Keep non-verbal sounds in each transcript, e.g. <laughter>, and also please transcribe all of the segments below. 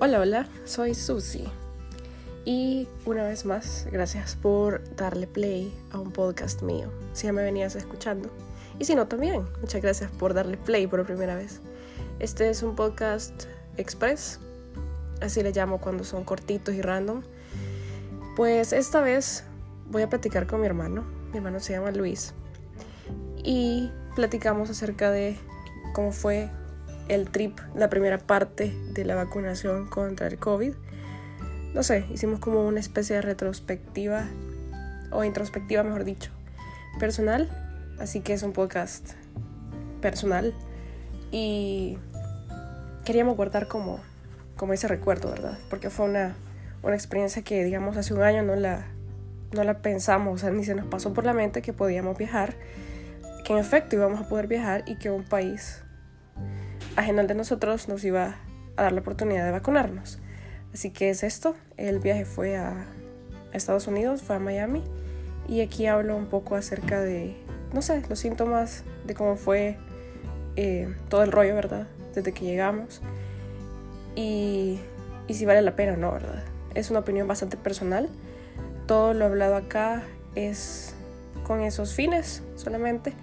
Hola, hola, soy Susi. Y una vez más, gracias por darle play a un podcast mío. Si ya me venías escuchando. Y si no, también. Muchas gracias por darle play por primera vez. Este es un podcast express. Así le llamo cuando son cortitos y random. Pues esta vez voy a platicar con mi hermano. Mi hermano se llama Luis. Y platicamos acerca de cómo fue el trip, la primera parte de la vacunación contra el COVID. No sé, hicimos como una especie de retrospectiva, o introspectiva mejor dicho, personal. Así que es un podcast personal. Y queríamos guardar como, como ese recuerdo, ¿verdad? Porque fue una, una experiencia que, digamos, hace un año no la, no la pensamos, o sea, ni se nos pasó por la mente que podíamos viajar, que en efecto íbamos a poder viajar y que un país ajeno al de nosotros nos iba a dar la oportunidad de vacunarnos. Así que es esto, el viaje fue a Estados Unidos, fue a Miami y aquí hablo un poco acerca de, no sé, los síntomas, de cómo fue eh, todo el rollo, ¿verdad? Desde que llegamos y, y si vale la pena o no, ¿verdad? Es una opinión bastante personal. Todo lo hablado acá es con esos fines solamente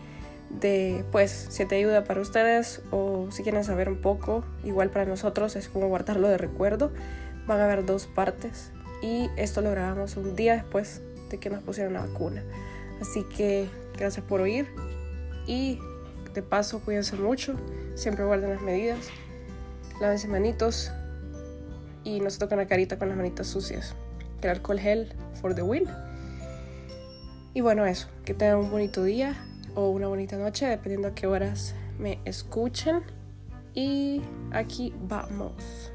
de pues si te ayuda para ustedes o si quieren saber un poco, igual para nosotros es como guardarlo de recuerdo. Van a haber dos partes y esto lo grabamos un día después de que nos pusieron la vacuna. Así que gracias por oír y de paso cuídense mucho, siempre guarden las medidas, lávense manitos y no se toquen la carita con las manitas sucias. El alcohol gel for the win. Y bueno, eso, que tengan un bonito día o una bonita noche, dependiendo a qué horas me escuchen. Y aquí vamos.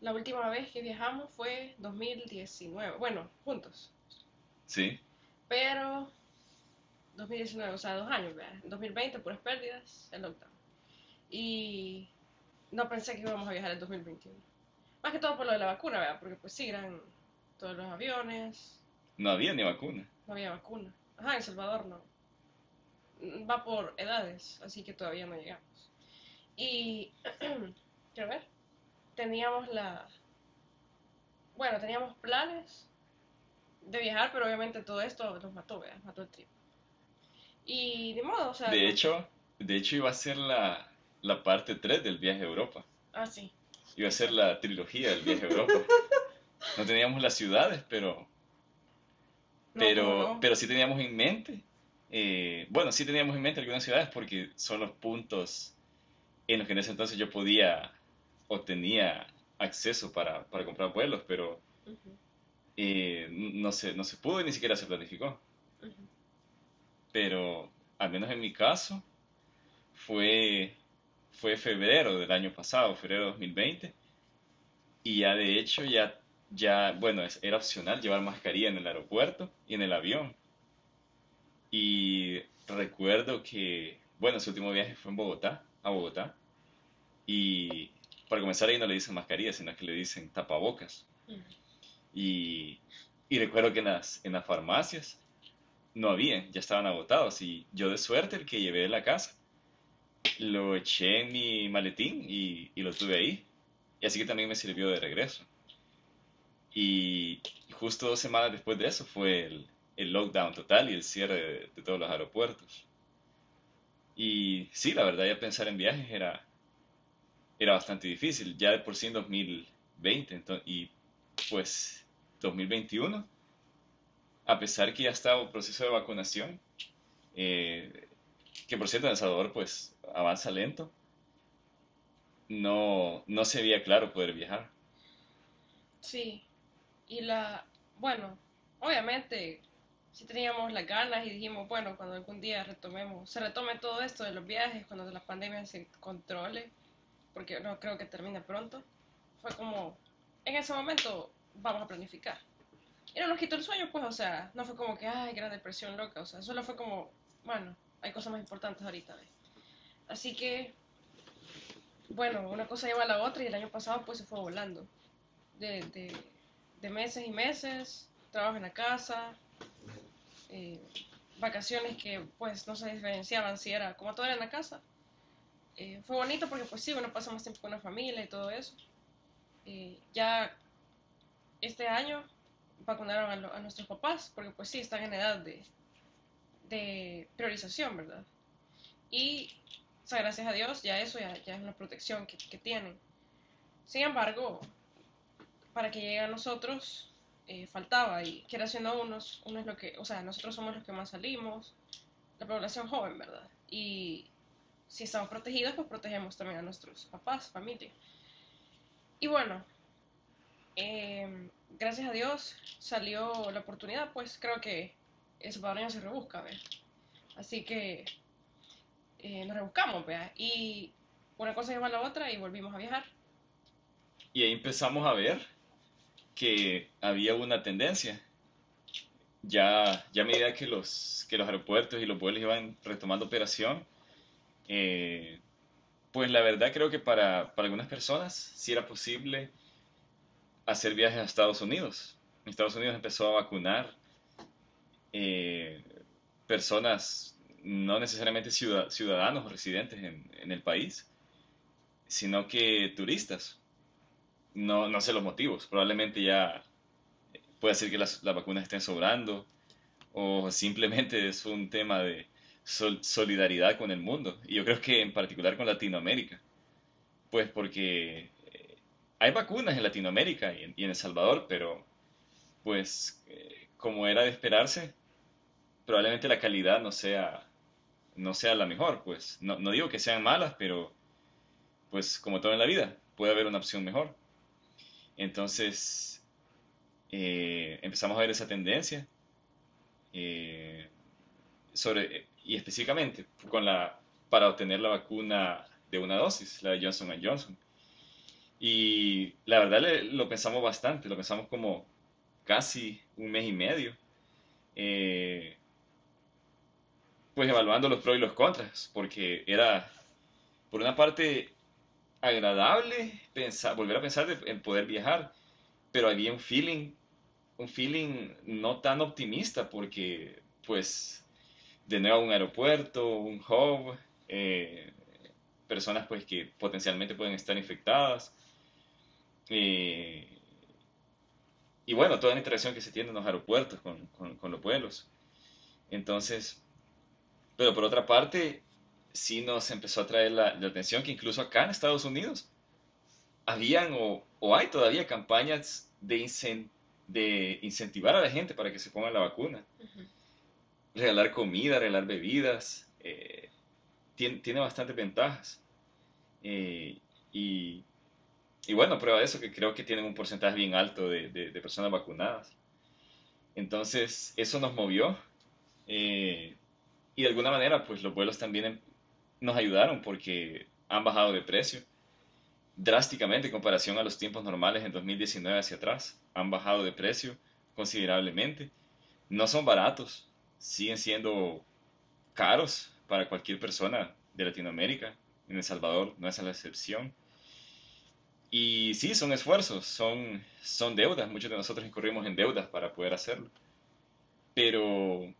La última vez que viajamos fue 2019. Bueno, juntos. Sí. Pero 2019, o sea, dos años, ¿verdad? 2020, puras pérdidas, el lockdown. Y no pensé que íbamos a viajar en 2021. Más que todo por lo de la vacuna, ¿verdad? Porque pues sí, eran todos los aviones. No había ni vacuna. No había vacuna. Ajá, en Salvador no. Va por edades, así que todavía no llegamos. Y, <clears throat> quiero ver, teníamos la... Bueno, teníamos planes de viajar, pero obviamente todo esto nos mató, ¿verdad? Mató el trip. Y de modo, o sea... De hecho, de hecho iba a ser la, la parte 3 del viaje a Europa. Ah, sí. Iba a ser la trilogía del viaje a Europa. <laughs> No teníamos las ciudades, pero pero, ¿cómo no? pero sí teníamos en mente, eh, bueno, sí teníamos en mente algunas ciudades porque son los puntos en los que en ese entonces yo podía o tenía acceso para, para comprar vuelos, pero Ujú, eh, no, se, no se pudo y ni siquiera se planificó. ujú. Pero al menos en mi caso fue, fue febrero del año pasado, febrero de 2020, y ya de hecho ya, ya bueno, es- era opcional llevar mascarilla en el aeropuerto y en el avión. Y recuerdo que, bueno, ese último viaje fue en Bogotá, a Bogotá, y para comenzar ahí no le dicen mascarilla, sino que le dicen tapabocas. Y, y recuerdo que en las, en las farmacias no había, ya estaban agotados. Y yo de suerte el que llevé de la casa, lo eché en mi maletín y, y lo tuve ahí. Y así que también me sirvió de regreso. Y justo dos semanas después de eso fue el, el lockdown total y el cierre de, todos los aeropuertos. Y sí, la verdad ya pensar en viajes era, era bastante difícil, ya de por sí en 2020 ento- y pues 2021, a pesar que ya estaba el proceso de vacunación, eh, que por cierto El Salvador pues avanza lento, no, no se veía claro poder viajar. Sí, y la, bueno, obviamente sí teníamos las ganas y dijimos, bueno, cuando algún día retomemos, se retome todo esto de los viajes, cuando la pandemia se controle, porque no creo que termine pronto, fue como, en ese momento vamos a planificar. Y no nos quitó el sueño, pues, o sea, no fue como que, ay, gran depresión loca, o sea, solo fue como, bueno, hay cosas más importantes ahorita, ¿ves? Así que, bueno, una cosa lleva a la otra y el año pasado pues se fue volando. De, de, de meses y meses, trabajo en la casa, eh, vacaciones que pues no se diferenciaban si era como todo era en la casa eh, fue bonito porque pues sí, uno pasa más tiempo con la familia y todo eso. Eh, ya este año vacunaron a, nuestros papás porque pues sí, están en edad de, de priorización, ¿verdad? Y, gracias a Dios, ya eso ya, ya es una protección que, que, tienen. Sin embargo, para que llegue a nosotros, eh, faltaba y quiera siendo unos, uno es lo que, o sea, nosotros somos los que más salimos, la población joven, ¿verdad? Y si estamos protegidos, pues protegemos también a nuestros papás, familia. Y bueno, em, gracias a Dios salió la oportunidad, pues creo que el salvadoreño se rebusca, ¿ves? Así que eh, nos rebuscamos, ¿vea? Y una cosa lleva a la otra y volvimos a viajar. Y ahí empezamos a ver que había una tendencia. Ya, ya a medida que los, que los aeropuertos y los vuelos iban retomando operación, eh, pues la verdad creo que para, para, algunas personas sí era posible hacer viajes a Estados Unidos. Estados Unidos empezó a vacunar eh, personas no necesariamente ciudadanos o residentes en, en, el país, sino que turistas. No, no sé los motivos, probablemente ya puede ser que las, las vacunas estén sobrando o simplemente es un tema de, solidaridad con el mundo. Y yo creo que en particular con Latinoamérica. Pues porque eh, hay vacunas en Latinoamérica y en, El Salvador, pero pues eh, como era de esperarse, probablemente la calidad no sea, no sea la mejor. Pues no, no digo que sean malas, pero pues como todo en la vida, puede haber una opción mejor. Entonces, eh, empezamos a ver esa tendencia sobre y específicamente con la, para obtener la vacuna de una dosis, la de Johnson Johnson. Y la verdad lo pensamos bastante, lo pensamos como casi un mes y medio, eh, pues evaluando los pros y los contras, porque era, por una parte, agradable pensar, volver a pensar en poder viajar, pero había un feeling, un feeling no tan optimista, porque pues de nuevo un aeropuerto, un hub, eh, personas pues que potencialmente pueden estar infectadas. Eh, y bueno, toda la interacción que se tiene en los aeropuertos con, con, los vuelos. Entonces, pero por otra parte, sí nos empezó a traer la, atención que incluso acá en Estados Unidos habían o, o hay todavía campañas de, de incentivar a la gente para que se ponga la vacuna regalar comida, regalar bebidas, eh, tiene, tiene, bastantes ventajas. Eh, y, y, bueno, prueba de eso que creo que tienen un porcentaje bien alto de, de, personas vacunadas. Entonces, eso nos movió. Eh, y de alguna manera, pues los vuelos también nos ayudaron porque han bajado de precio drásticamente en comparación a los tiempos normales en 2019 hacia atrás. Han bajado de precio considerablemente. No son baratos, siguen siendo caros para cualquier persona de Latinoamérica. En El Salvador no es la excepción. Y sí, son esfuerzos, son, son deudas. Muchos de nosotros incurrimos en deudas para poder hacerlo. Pero,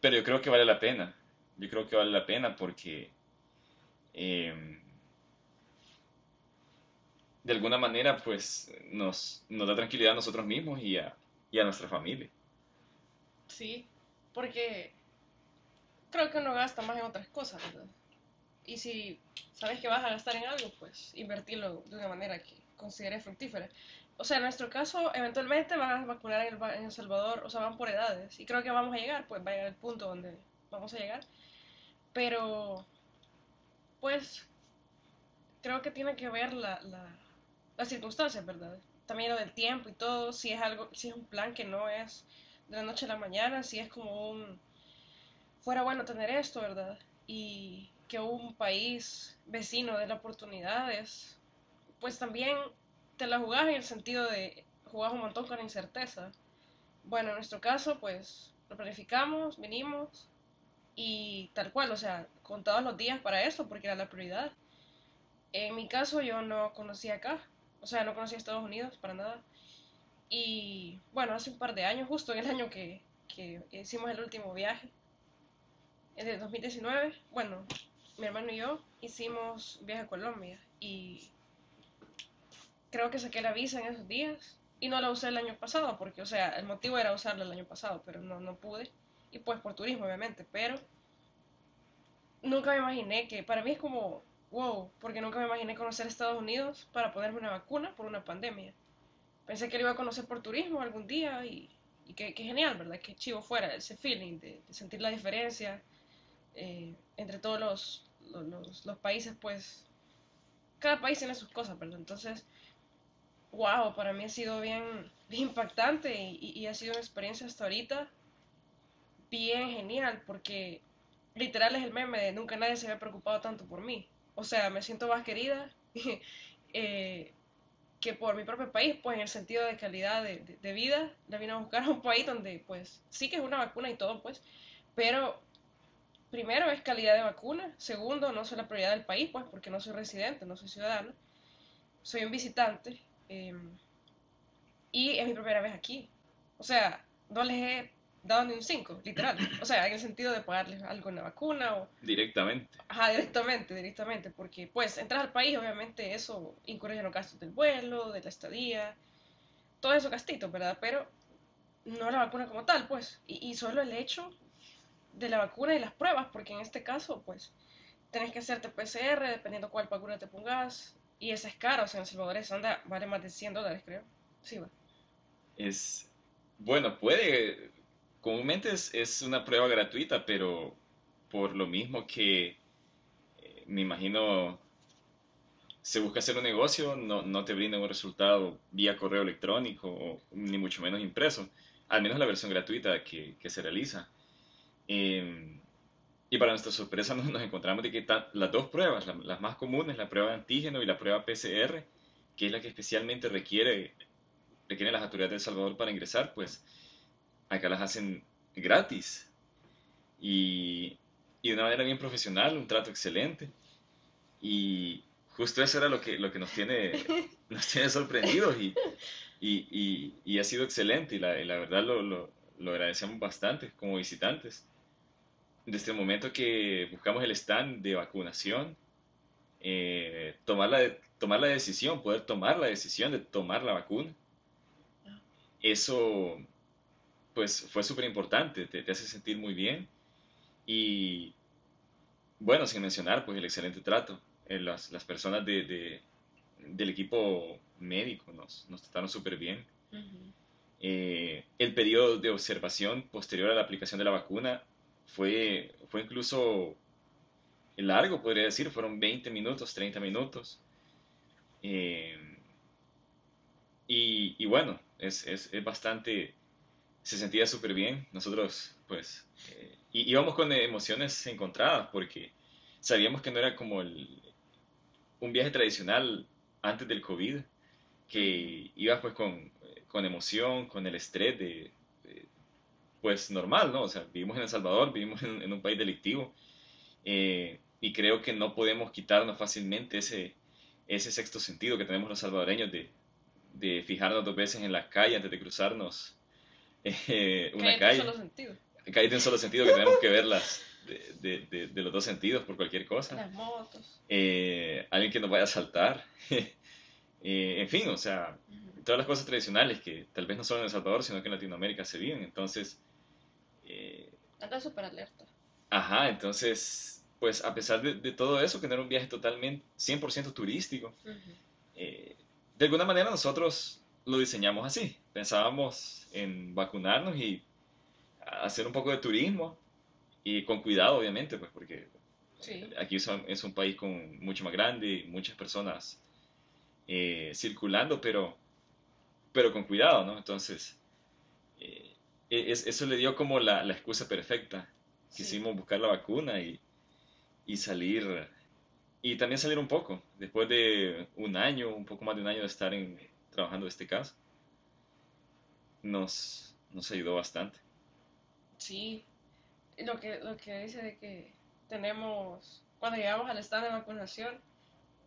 pero yo creo que vale la pena. Yo creo que vale la pena porque em, de alguna manera pues nos, nos da tranquilidad a nosotros mismos y a, nuestra familia. Sí, porque creo que uno gasta más en otras cosas, ¿verdad? Y si sabes que vas a gastar en algo, pues invertirlo de una manera que consideres fructífera. O sea, en nuestro caso, eventualmente van a vacunar en El, Salvador, o sea, van por edades. Y creo que vamos a llegar, pues va a llegar el punto donde vamos a llegar. Pero, pues, creo que tiene que ver la, la, las circunstancias, ¿verdad? También lo del tiempo y todo, si es algo, si es un plan que no es de la noche a la mañana, si es como un, fuera bueno tener esto, ¿verdad? Y que un país vecino de la oportunidades, pues también te la jugás en el sentido de jugás un montón con incerteza. Bueno, en nuestro caso, pues lo planificamos, venimos y tal cual, o sea, contados los días para eso, porque era la prioridad. En mi caso, yo no conocía acá, o sea, no conocía Estados Unidos para nada. Y bueno, hace un par de años, justo en el año que, hicimos el último viaje, en el 2019, bueno, mi hermano y yo hicimos viaje a Colombia y creo que saqué la visa en esos días y no la usé el año pasado porque, o sea, el motivo era usarla el año pasado, pero no, no pude. Y pues por turismo, obviamente, pero nunca me imaginé que, para mí es como, wow, porque nunca me imaginé conocer Estados Unidos para ponerme una vacuna por una pandemia. Pensé que lo iba a conocer por turismo algún día y, y que, genial, ¿verdad? Que chivo fuera ese feeling de, sentir la diferencia eh, entre todos los, los, países, pues cada país tiene sus cosas, ¿verdad? Entonces, wow, para mí ha sido bien, bien impactante y, y, ha sido una experiencia hasta ahorita bien genial porque literal es el meme de nunca nadie se había preocupado tanto por mí. O sea, me siento más querida <laughs> eh, que por mi propio país, pues en el sentido de calidad de, vida, la vine a buscar a un país donde pues sí que es una vacuna y todo, pues, pero primero es calidad de vacuna, segundo no soy la prioridad del país, pues porque no soy residente, no soy ciudadano, soy un visitante em, y es mi primera vez aquí. O sea, no les dado ni un 5, literal. O sea, en el sentido de pagarles algo en la vacuna o... Directamente. Ajá, directamente, directamente, porque pues entras al país, obviamente eso incurre en los gastos del vuelo, de la estadía, todo eso gastitos, ¿verdad? Pero no la vacuna como tal, pues. Y, y solo el hecho de la vacuna y las pruebas, porque en este caso, pues, tenés que hacerte PCR dependiendo cuál vacuna te pongas. Y esa es cara, o sea, en El Salvador eso anda, vale más de 100 dólares, creo. Sí, va. Es, bueno, puede, comúnmente es, una prueba gratuita, pero por lo mismo que eh, me imagino se busca hacer un negocio, no, no te brinda un resultado vía correo electrónico, ni mucho menos impreso, al menos la versión gratuita que, se realiza. Em, y para nuestra sorpresa <laughs> nos, nos encontramos de que las dos pruebas, las más comunes, la prueba de antígeno y la prueba PCR, que es la que especialmente requiere, requieren las autoridades de El Salvador para ingresar, pues acá las hacen gratis y, y, de una manera bien profesional, un trato excelente. Y justo eso era lo que, lo que nos, tiene, <laughs> nos tiene sorprendidos y, y, y, ha sido excelente y la, la verdad lo, lo, lo, agradecemos bastante como visitantes. Desde el momento que buscamos el stand de vacunación, eh, tomar, la, tomar la decisión, poder tomar la decisión de tomar la vacuna, eso pues fue súper importante, te, hace sentir muy bien y bueno, sin mencionar pues el excelente trato, eh, las, las, personas de, del equipo médico nos, nos trataron súper bien. Eh, el periodo de observación posterior a la aplicación de la vacuna fue, fue incluso largo, podría decir, fueron 20 minutos, 30 minutos. Eh, y, y, bueno, es, es, es bastante se sentía súper bien. Nosotros, pues, eh, íbamos con emociones encontradas porque sabíamos que no era como el, un viaje tradicional antes del COVID, que ibas pues con, con emoción, con el estrés de, pues, normal, ¿no? O sea, vivimos en El Salvador, vivimos en, un país delictivo eh, y creo que no podemos quitarnos fácilmente ese, ese sexto sentido que tenemos los salvadoreños de, de fijarnos dos veces en la calle antes de cruzarnos eh, una calle. En solo sentido. Calle en solo sentido que tenemos que verlas de, de, de, los dos sentidos por cualquier cosa. Las motos. Eh, alguien que nos vaya a saltar. <laughs> eh, en fin, o sea, todas las cosas tradicionales que tal vez no solo en El Salvador, sino que en Latinoamérica se viven. Entonces... Eh, Anda súper alerta. Ajá, entonces, pues a pesar de, de, todo eso, que no era un viaje totalmente 100% turístico, eh, de alguna manera nosotros lo diseñamos así. Pensábamos en vacunarnos y hacer un poco de turismo y con cuidado, obviamente, pues porque aquí es un país con mucho más grande, muchas personas eh, circulando, pero, pero con cuidado, ¿no? Entonces, eh, eso le dio como la, la excusa perfecta. Quisimos buscar la vacuna y, y salir, y también salir un poco, después de un año, un poco más de un año de estar en, trabajando este caso, nos, nos ayudó bastante. Sí, lo que, lo que dice de que tenemos, cuando llegamos al estado de vacunación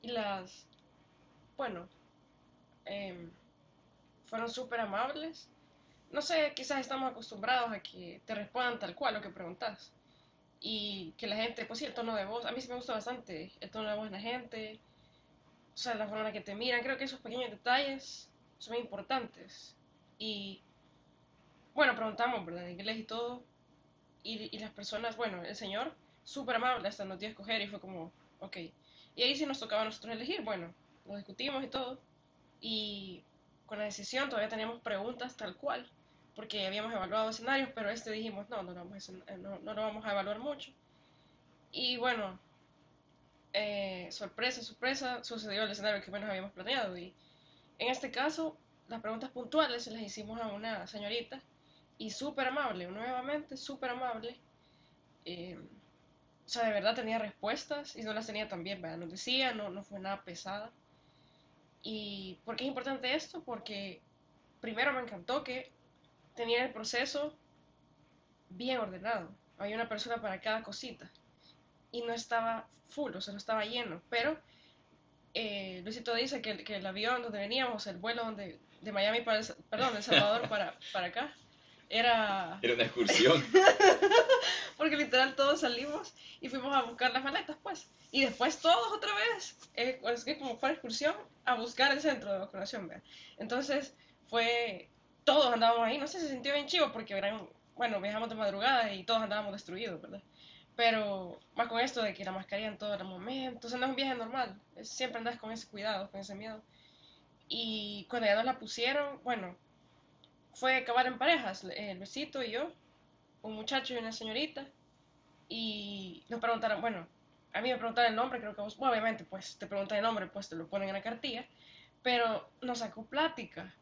y las, bueno, em, fueron súper amables. No sé, quizás estamos acostumbrados a que te respondan tal cual lo que preguntas. y que la gente, pues sí, el tono de voz, a mí sí me gusta bastante el tono de voz de la gente, o sea, la forma en la que te miran, creo que esos pequeños detalles son importantes. Y bueno, preguntamos, ¿verdad? En inglés y todo, y, y las personas, bueno, el señor, súper amable, hasta nos dio a escoger y fue como, ok. Y ahí sí nos tocaba a nosotros elegir, bueno, lo discutimos y todo, y con la decisión todavía teníamos preguntas tal cual porque habíamos evaluado escenarios, pero este dijimos, no, no lo vamos a, no, no lo vamos a evaluar mucho. Y bueno, eh, sorpresa, sorpresa, sucedió el escenario que menos habíamos planeado. Y en este caso, las preguntas puntuales se las hicimos a una señorita y súper amable, nuevamente súper amable. Eh, o sea, de verdad tenía respuestas y no las tenía tan bien, ¿verdad? Nos decía, no, no fue nada pesada. ¿Y por qué es importante esto? Porque primero me encantó que tenía el proceso bien ordenado. Había una persona para cada cosita. Y no estaba full, o sea, no estaba lleno. Pero eh, Luisito dice que, que, el avión donde veníamos, el vuelo donde, de Miami para, el, perdón, de Salvador <laughs> para, para acá, era... Era una excursión. <laughs> Porque literal todos salimos y fuimos a buscar las maletas, pues. Y después todos otra vez, eh, es que como fue excursión, a buscar el centro de vacunación, ¿verdad? Entonces fue todos andábamos ahí, no sé, se sintió bien chivo porque eran, bueno, viajamos de madrugada y todos andábamos destruidos, ¿verdad? Pero más con esto de que la mascarilla en todo el momento, sea, no es un viaje normal, siempre andas con ese cuidado, con ese miedo. Y cuando ya nos la pusieron, bueno, fue acabar en parejas, el besito y yo, un muchacho y una señorita, y nos preguntaron, bueno, a mí me preguntaron el nombre, creo que vos, obviamente, pues te preguntan el nombre, pues te lo ponen en la cartilla, pero nos sacó plática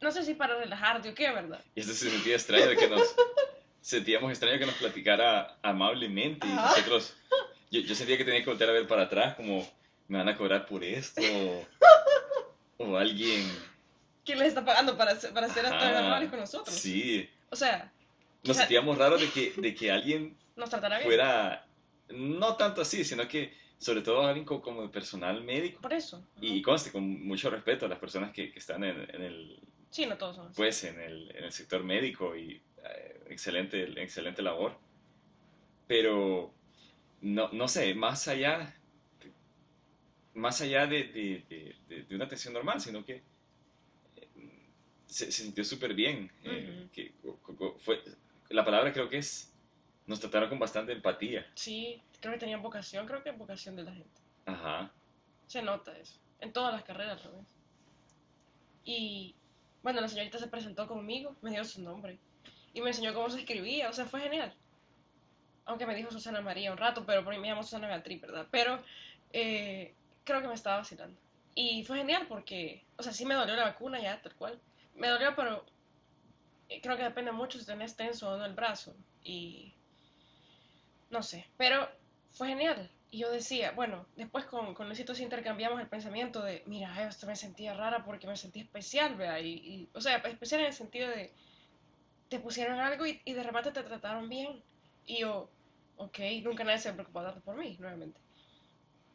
no sé si para relajarte o qué, ¿verdad? Y esto se sentía extraño que nos... <laughs> sentíamos extraño que nos platicara amablemente y nosotros... Yo, yo, sentía que tenía que voltear a ver para atrás como, ¿me van a cobrar por esto? O, alguien... ¿Quién les está pagando para, para ser tan amables con nosotros? Sí. O sea... Nos sentíamos raros de que, de que alguien nos tratara bien. fuera... No tanto así, sino que sobre todo alguien como, de personal médico. Por eso. Y conste, con mucho respeto a las personas que, que están en, en, el, Sí, no todos son Pues en el, en el sector médico y eh, excelente, excelente labor. Pero, no, no sé, más allá, más allá de, de, de, una atención normal, sino que eh, se, sintió súper bien. Eh, que, fue, la palabra creo que es, nos trataron con bastante empatía. Sí, creo que tenían vocación, creo que vocación de la gente. Ajá. Se nota eso, en todas las carreras, ¿sabes? Y bueno, la señorita se presentó conmigo, me dio su nombre y me enseñó cómo se escribía, o sea, fue genial. Aunque me dijo Susana María un rato, pero por mí me llamo Susana Beatriz, ¿verdad? Pero eh, creo que me estaba vacilando. Y fue genial porque, o sea, sí me dolió la vacuna ya, tal cual. Me dolió, pero eh, creo que depende mucho si tenés tenso o no el brazo. Y no sé, pero fue genial. Y yo decía, bueno, después con, con Luisito intercambiamos el pensamiento de, mira, esto me sentía rara porque me sentí especial, vea, y, o sea, especial en el sentido de, te pusieron algo y, y de repente te trataron bien. Y yo, ok, nunca nadie se preocupó tanto por mí, nuevamente.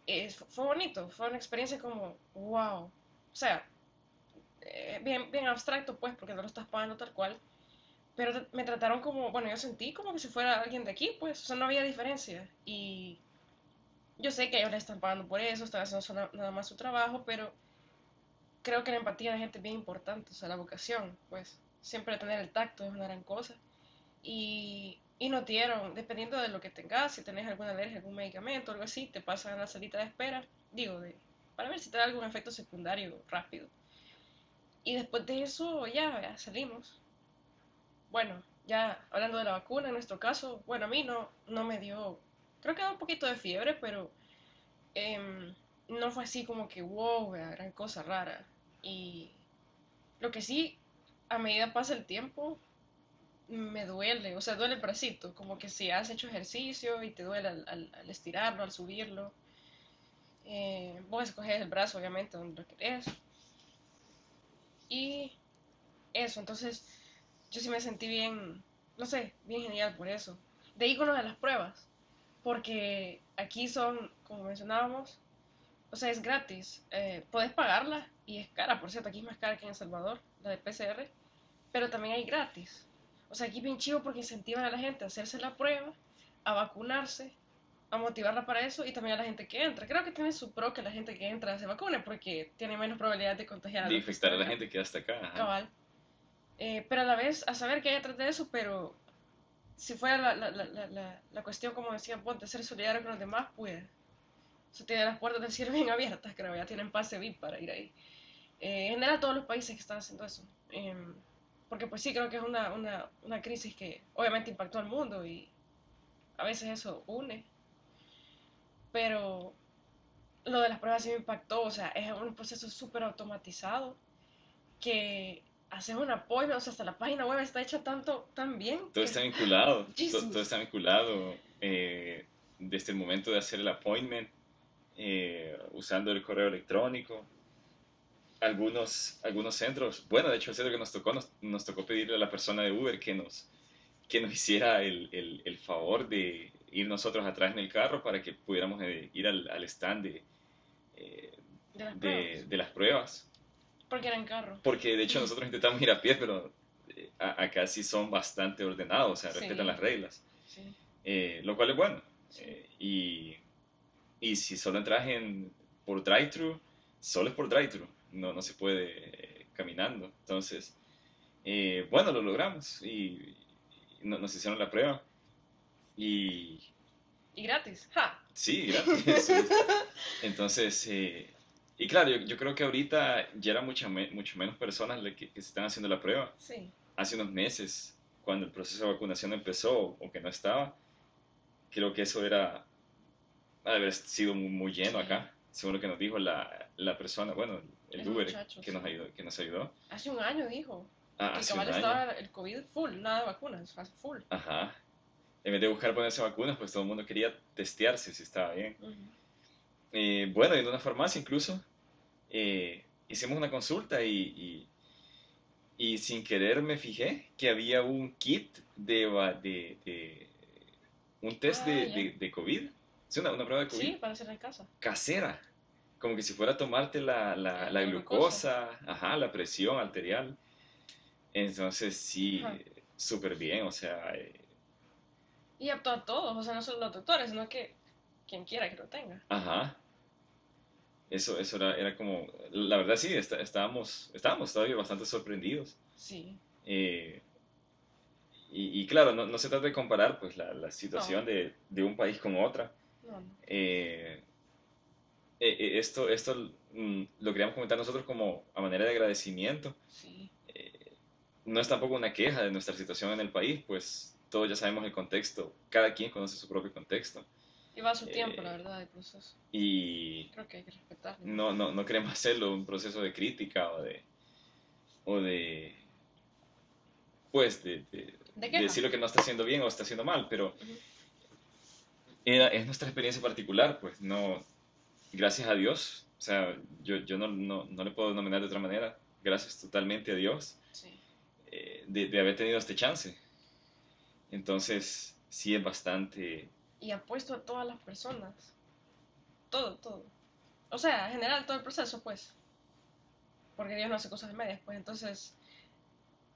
Es, fue bonito, fue una experiencia como, wow. O sea, eh, bien, bien abstracto, pues, porque no lo estás pagando tal cual. Pero me trataron como, bueno, yo sentí como que si fuera alguien de aquí, pues, o sea, no había diferencia. Y yo sé que ellos le están pagando por eso, están haciendo nada más su trabajo, pero creo que la empatía de la gente es bien importante, o sea, la vocación, pues siempre tener el tacto es una gran cosa. Y, y no dieron, dependiendo de lo que tengas, si tenés alguna alergia, algún medicamento, algo así, te pasan a la salita de espera, digo, de, para ver si te da algún efecto secundario rápido. Y después de eso ya, ya salimos. Bueno, ya hablando de la vacuna, en nuestro caso, bueno, a mí no, no me dio Creo que da un poquito de fiebre, pero em, no fue así como que, wow, gran cosa rara. Y lo que sí, a medida pasa el tiempo, me duele, o sea, duele el bracito, como que si has hecho ejercicio y te duele al, estirarlo, al subirlo. Eh, vos escoges el brazo, obviamente, donde lo querés. Y eso, entonces yo sí me sentí bien, no sé, bien genial por eso. De ahí con lo de las pruebas porque aquí son, como mencionábamos, o sea, es gratis. Eh, puedes pagarla y es cara, por cierto, aquí es más cara que en El Salvador, la de PCR, pero también hay gratis. O sea, aquí bien chivo porque incentivan a la gente a hacerse la prueba a vacunarse, a motivarla para eso y también a la gente que entra. Creo que tiene su pro que la gente que entra se vacune porque tiene menos probabilidad de contagiar a De infectar a la gente que hasta acá. ajá. Cabal. Eh, pero a la vez, a saber que hay detrás de eso, pero si fuera la, la, la, la, la cuestión, como decía Ponte, ser solidario con los demás, pues eso tiene las puertas del cielo bien abiertas, creo, ya tienen pase VIP para ir ahí. Eh, en general, todos los países que están haciendo eso. Em, porque pues sí, creo que es una, una, una crisis que obviamente impactó al mundo y a veces eso une. Pero lo de las pruebas sí me impactó, o sea, es un proceso súper automatizado que haces un apoyo, o sea, hasta la página web está hecha tanto, tan bien. Todo que- está vinculado, Jesus. to- todo, está vinculado eh, desde el momento de hacer el appointment, eh, usando el correo electrónico. Algunos, algunos centros, bueno, de hecho el centro que nos tocó, nos, nos tocó pedirle a la persona de Uber que nos, que nos <laughs> hiciera el, el, el favor de ir nosotros atrás en el carro para que pudiéramos eh, ir al, al stand de, eh, de las de, pruebas, de las pruebas. porque era en carro. Porque de hecho nosotros intentamos ir a pie, pero eh, a- acá sí son bastante ordenados, o sea, Sí. respetan las reglas. Sí. Eh, lo cual es bueno. Sí. Eh, y, y si solo entras en, por drive-thru, solo es por drive-thru, no, no se puede eh, caminando. Entonces, eh, bueno, lo logramos y, y no- nos hicieron la prueba. Y Y gratis, ¡ja! sí, gratis. <laughs> Entonces, eh, y claro, yo, yo creo que ahorita ya eran mucha me- mucho menos personas las que, que se están haciendo la prueba. Sí, Hace unos meses, cuando el proceso de vacunación empezó o que no estaba, creo que eso era, ha de haber sido muy, muy lleno acá, según lo que nos dijo la, la persona, bueno, el El Uber muchacho, que, nos sí. ayudó, que nos ayudó. hace un año dijo. Ah, que hace un año. estaba el COVID full, nada de vacunas, full. Ajá. En vez de buscar ponerse vacunas, pues todo el mundo quería testearse si estaba bien. Ujú. Eh, bueno, en una farmacia incluso eh, hicimos una consulta y, y, y sin querer me fijé que había un kit de, de, de- un test Ah, de, de COVID, sí, una, una prueba de COVID Sí, para hacer en casa. casera, como que si fuera a tomarte la, la, glucosa, ajá, la presión arterial. Entonces sí, súper bien, o sea, eh, Y apto a todos, o sea, no solo los doctores, sino que quien quiera que lo tenga. Ajá. Eso, eso era, era como, la verdad sí, está- estábamos, estábamos todavía bastante sorprendidos. Sí, Eh, y, y claro, no, no se trata de comparar pues la, la situación No. de, de un país con otra. No. Eh, eh, eh, esto, esto mm, lo queríamos comentar nosotros como a manera de agradecimiento. Sí, No es tampoco una queja de nuestra situación en el país, pues todos ya sabemos el contexto, cada quien conoce su propio contexto. y va a su tiempo, Eh, la verdad, el proceso. Y, Creo que hay que respetarlo. no, no, no queremos hacerlo un proceso de crítica o de, o de pues, de, de- De de decir lo que no está haciendo bien o está haciendo mal, pero Ujú. Era- es nuestra experiencia particular, pues, no, gracias a Dios, o sea, yo, yo no, no, no le puedo denominar de otra manera, gracias totalmente a Dios Sí. eh, de, de haber tenido este chance. Entonces, sí es bastante, Y apuesto a todas las personas. Todo, todo. O sea, en general todo el proceso, pues. Porque Dios no hace cosas de medias, pues. Entonces,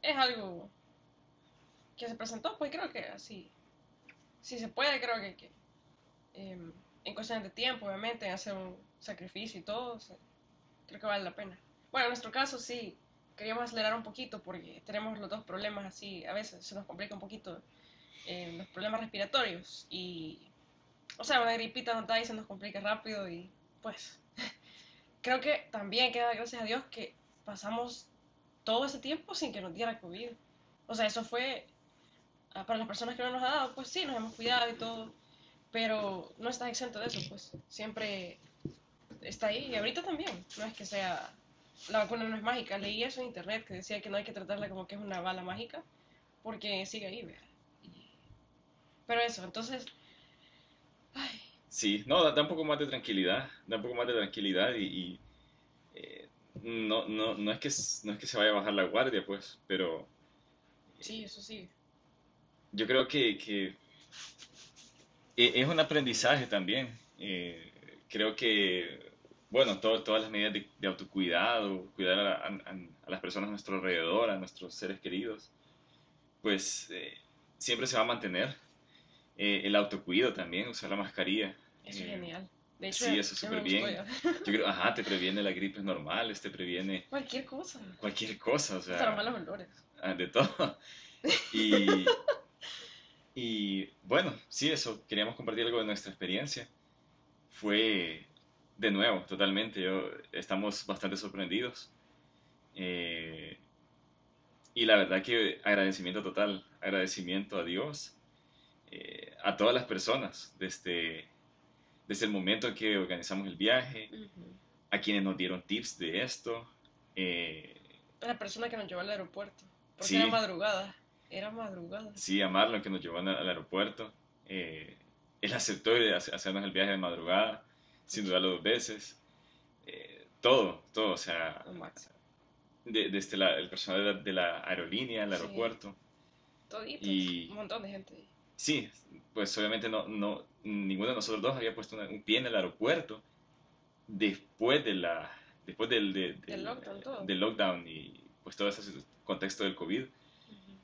es algo que se presentó, pues creo que así. Si se puede, creo que, que, em, en cuestiones de tiempo, obviamente, hacer un sacrificio y todo, o sea, creo que vale la pena. Bueno, en nuestro caso sí, queríamos acelerar un poquito porque tenemos los dos problemas así, a veces se nos complica un poquito eh, los problemas respiratorios y, o sea, una gripita no da y se nos complica rápido y pues <laughs> creo que también queda gracias a Dios que pasamos todo ese tiempo sin que nos diera COVID. O sea, eso fue, ah, para las personas que no nos ha dado, pues sí, nos hemos cuidado y todo, pero no estás exento de eso, pues. Siempre está ahí y ahorita también, no es que sea, la vacuna no es mágica, leí eso en internet que decía que no hay que tratarla como que es una bala mágica, porque sigue ahí, ¿verdad? Pero eso, entonces, ay, sí, no, da, da un poco más de tranquilidad, da un poco más de tranquilidad y, y, eh, no, no, no, es que, no es que se vaya a bajar la guardia, pues, pero sí, eso sí, yo creo que, que es un aprendizaje también. Eh, creo que, bueno, to- todas las medidas de, de autocuidado, cuidar a, a- a las personas a nuestro alrededor, a nuestros seres queridos, pues eh, siempre se va a mantener. Eh, el autocuido también, usar la mascarilla. Eso es Eh, genial. De hecho, sí, eso ya súper bien. <laughs> Yo creo, ajá, te previene la gripe normales, te previene Cualquier cosa. cualquier cosa, o Hasta los sea, malos olores. ah, de todo. <laughs> Y, y bueno, sí, eso, queríamos compartir algo de nuestra experiencia. Fue, de nuevo, totalmente, yo, estamos bastante sorprendidos. Eh, y la verdad que agradecimiento total, agradecimiento a Dios, eh, a todas las personas desde, desde el momento en que organizamos el viaje, a quienes nos dieron tips de esto. eh, La persona que nos llevó al aeropuerto. Porque Sí. era madrugada. Era madrugada. sí, a Marlon que nos llevó al, aeropuerto. eh, él aceptó hacernos el viaje de madrugada, sin dudarlo dos veces. eh, todo, todo, o sea, de- desde la- el personal de la, de la aerolínea, el Sí. aeropuerto. Toditos. Y- Un montón de gente. Sí, pues obviamente no, no, ninguno de nosotros dos había puesto un pie en el aeropuerto después de la, después del, de- del, lockdown, todo. del lockdown y pues todo ese contexto del COVID.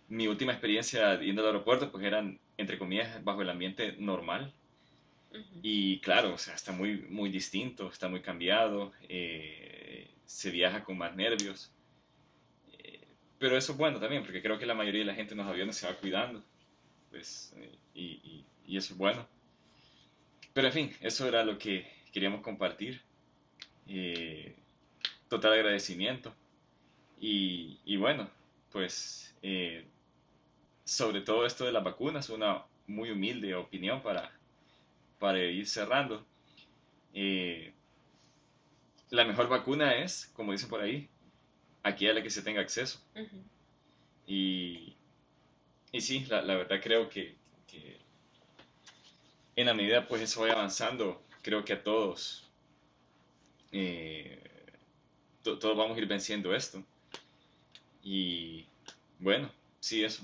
Mi última experiencia yendo al aeropuerto pues eran, entre comillas, bajo el ambiente normal. Y claro, o sea, está muy, muy distinto, está muy cambiado, eh, se viaja con más nervios. Eh, pero eso es bueno también, porque creo que la mayoría de la gente en los aviones se va cuidando. Pues, eh, y, y- y eso es bueno. Pero en fin, eso era lo que queríamos compartir. Eh, total agradecimiento. Y, y bueno, pues eh, sobre todo esto de las vacunas, una muy humilde opinión para, para ir cerrando. Eh, la mejor vacuna es, como dicen por ahí, aquella a la que se tenga acceso. Y, y sí, la, la verdad creo que, que en la medida pues eso vaya avanzando, creo que a todos, eh, to- todos vamos a ir venciendo esto. Y bueno, sí, eso.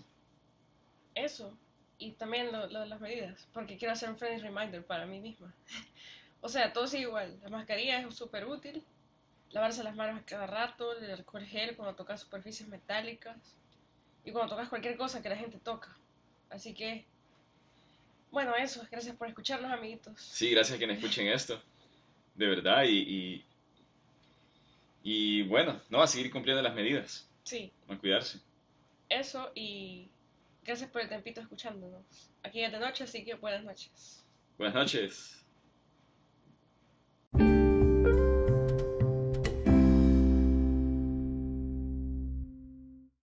Eso. Y también lo, lo de las medidas. Porque quiero hacer un friendly reminder para mí misma. <laughs> O sea, todo sigue igual. La mascarilla es súper útil. Lavarse las manos a cada rato. El alcohol gel cuando tocas superficies metálicas. Y cuando tocas cualquier cosa que la gente toca. Así que, bueno, eso. Gracias por escucharnos, amiguitos. Sí, gracias a quienes escuchen esto, de verdad. Y, y, y bueno, no, a seguir cumpliendo las medidas, Sí, a cuidarse. eso y gracias por el tempito escuchándonos. Aquí es de noche, así que buenas noches. Buenas noches.